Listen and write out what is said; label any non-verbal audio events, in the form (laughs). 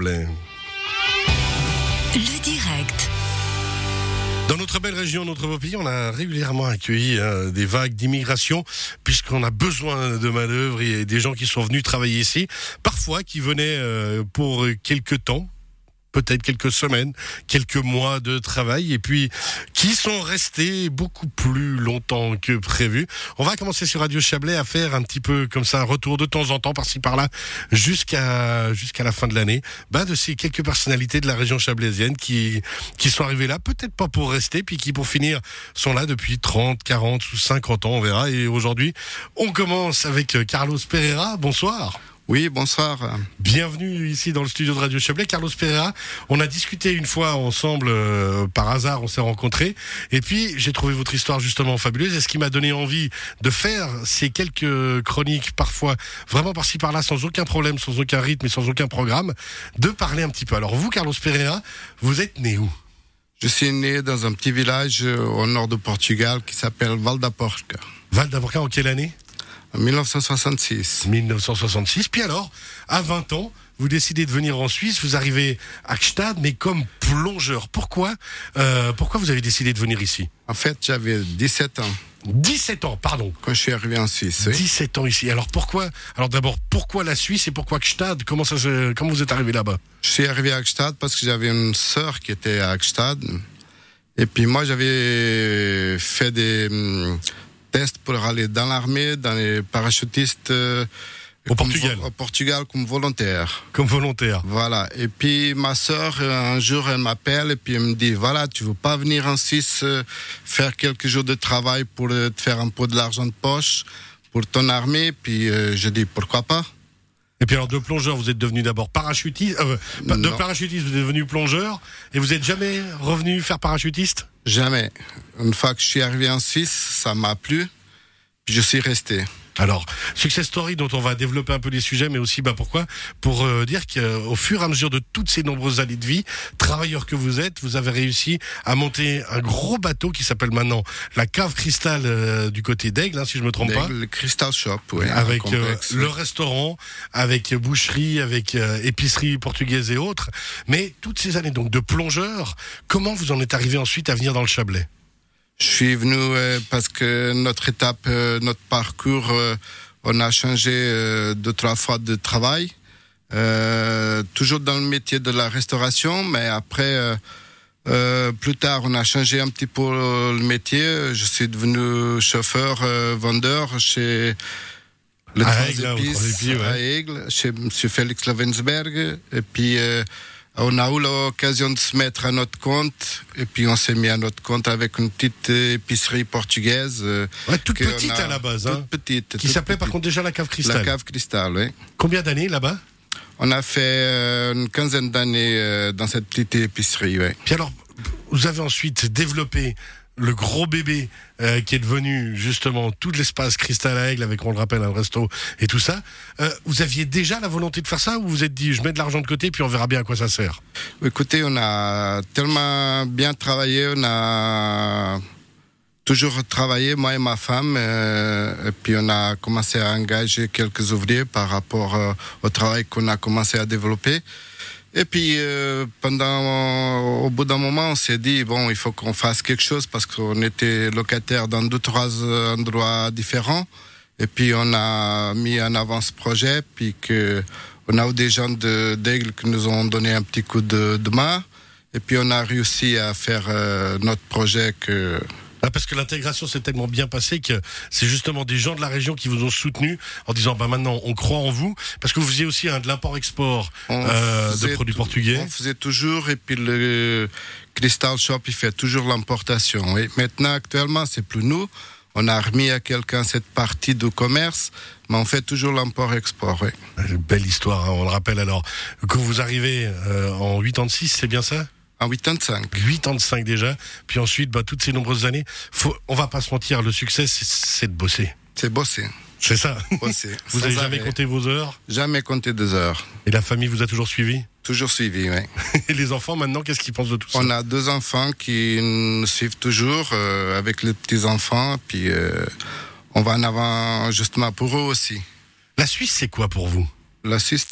Le direct. Dans notre belle région, notre beau pays, on a régulièrement accueilli euh, des vagues d'immigration puisqu'on a besoin de main d'œuvre et des gens qui sont venus travailler ici, parfois qui venaient euh, pour quelques temps, peut-être quelques semaines, quelques mois de travail, et puis qui sont restés beaucoup plus longtemps que prévu. On va commencer sur Radio Chablais à faire un petit peu comme ça un retour de temps en temps par-ci par-là jusqu'à jusqu'à la fin de l'année, bah, de ces quelques personnalités de la région chablaisienne qui qui sont arrivées là, peut-être pas pour rester, puis qui pour finir sont là depuis 30, 40 ou 50 ans, on verra. Et aujourd'hui, on commence avec Carlos Pereira. Bonsoir. Oui, bonsoir. Bienvenue ici dans le studio de Radio Chablais. Carlos Pereira, on a discuté une fois ensemble, euh, par hasard, on s'est rencontrés. Et puis, j'ai trouvé votre histoire justement fabuleuse. Et ce qui m'a donné envie de faire ces quelques chroniques, parfois vraiment par-ci par-là, sans aucun problème, sans aucun rythme et sans aucun programme, de parler un petit peu. Alors vous, Carlos Pereira, vous êtes né où? Je suis né dans un petit village euh, au nord de Portugal qui s'appelle Val da Porca. Val d'Avorca en quelle année? 1966. 1966. Puis alors, à 20 ans, vous décidez de venir en Suisse, vous arrivez à Gstad, mais comme plongeur. Pourquoi euh, Pourquoi vous avez décidé de venir ici? En fait, j'avais 17 ans 17 ans, pardon. quand je suis arrivé en Suisse. oui. 17 ans ici. Alors pourquoi Alors d'abord, pourquoi la Suisse et pourquoi Gstad Comment ça se... comment vous êtes arrivé là-bas? Je suis arrivé à Gstad parce que j'avais une sœur qui était à Gstad. Et puis moi, j'avais fait des hum, tests pour aller dans l'armée, dans les parachutistes. euh, Au Portugal. Au Portugal comme volontaire. Comme volontaire. Voilà. Et puis ma sœur, euh, un jour, elle m'appelle et puis elle me dit voilà, tu veux pas venir en Suisse euh, faire quelques jours de travail pour te faire un peu de l'argent de poche pour ton armée? Puis euh, je dis pourquoi pas? Et puis alors de plongeur, vous êtes devenu d'abord parachutiste. euh, de parachutiste, vous êtes devenu plongeur. Et vous êtes jamais revenu faire parachutiste? Jamais. Une fois que je suis arrivé en Suisse, ça m'a plu. Puis je suis resté. Alors, success story dont on va développer un peu les sujets, mais aussi bah pourquoi? Pour euh, dire qu'au fur et à mesure de toutes ces nombreuses années de vie, travailleur que vous êtes, vous avez réussi à monter un gros bateau qui s'appelle maintenant la cave cristal euh, du côté d'Aigle, hein, si je me trompe pas. Le Crystal Shop, oui. un avec euh, le restaurant, avec boucherie, avec euh, épicerie portugaise et autres. Mais toutes ces années donc de plongeur, comment vous en êtes arrivé ensuite à venir dans le Chablais? Je suis venu euh, parce que notre étape, euh, notre parcours, euh, on a changé deux, trois fois de travail. Euh, toujours dans le métier de la restauration, mais après, euh, euh, plus tard, on a changé un petit peu le métier. Je suis devenu chauffeur, vendeur chez le À Aigle, Épices, ouais. à Aigle, chez M. Félix Lavensberg. Et puis, euh, on a eu l'occasion de se mettre à notre compte. Et puis, on s'est mis à notre compte avec une petite euh, épicerie portugaise. euh, Ouais, toute petite a- à la base, hein, Toute petite. qui s'appelait par contre déjà la cave cristal. La cave cristal, oui. Combien d'années là-bas? On a fait euh, une quinzaine d'années dans cette petite épicerie, oui. Puis alors, vous avez ensuite développé le gros bébé euh, qui est devenu justement tout l'espace Cristal à Aigle avec, on le rappelle, un resto et tout ça. Euh, vous aviez déjà la volonté de faire ça ou vous vous êtes dit, je mets de l'argent de côté puis on verra bien à quoi ça sert? Écoutez, on a tellement bien travaillé, on a toujours travaillé, moi et ma femme, euh, et puis on a commencé à engager quelques ouvriers par rapport au travail qu'on a commencé à développer. Et puis, euh, pendant, au bout d'un moment, on s'est dit, bon, il faut qu'on fasse quelque chose parce qu'on était locataire dans deux, trois endroits différents. Et puis, on a mis en avant ce projet, puis que on a eu des gens d'Aigle qui nous ont donné un petit coup de, de main. Et puis, on a réussi à faire euh, notre projet que, Ah, Parce que l'intégration s'est tellement bien passée que c'est justement des gens de la région qui vous ont soutenu en disant, bah maintenant on croit en vous. Parce que vous faisiez aussi un de l'import-export euh, de produits portugais. On faisait toujours, et puis le Crystal Shop, il fait toujours l'importation. oui. Maintenant, actuellement, c'est plus nous. On a remis à quelqu'un cette partie du commerce, mais on fait toujours l'import-export. oui. Belle histoire, hein, on le rappelle alors. Quand vous arrivez euh, en 86, c'est bien ça? En 85. 85 déjà, puis ensuite, bah, toutes ces nombreuses années, faut, on va pas se mentir, le succès, c'est- de bosser. C'est bossé. C'est ça. (laughs) Vous Sans avez jamais compté vos heures Jamais compté deux heures. et la famille vous a toujours suivi. Toujours suivi, oui. (laughs) Et les enfants, maintenant, qu'est-ce qu'ils pensent de tout ça On a deux enfants qui nous suivent toujours euh, avec les petits-enfants, puis euh, on va en avant justement pour eux aussi. La Suisse, c'est quoi pour vous? La Suisse,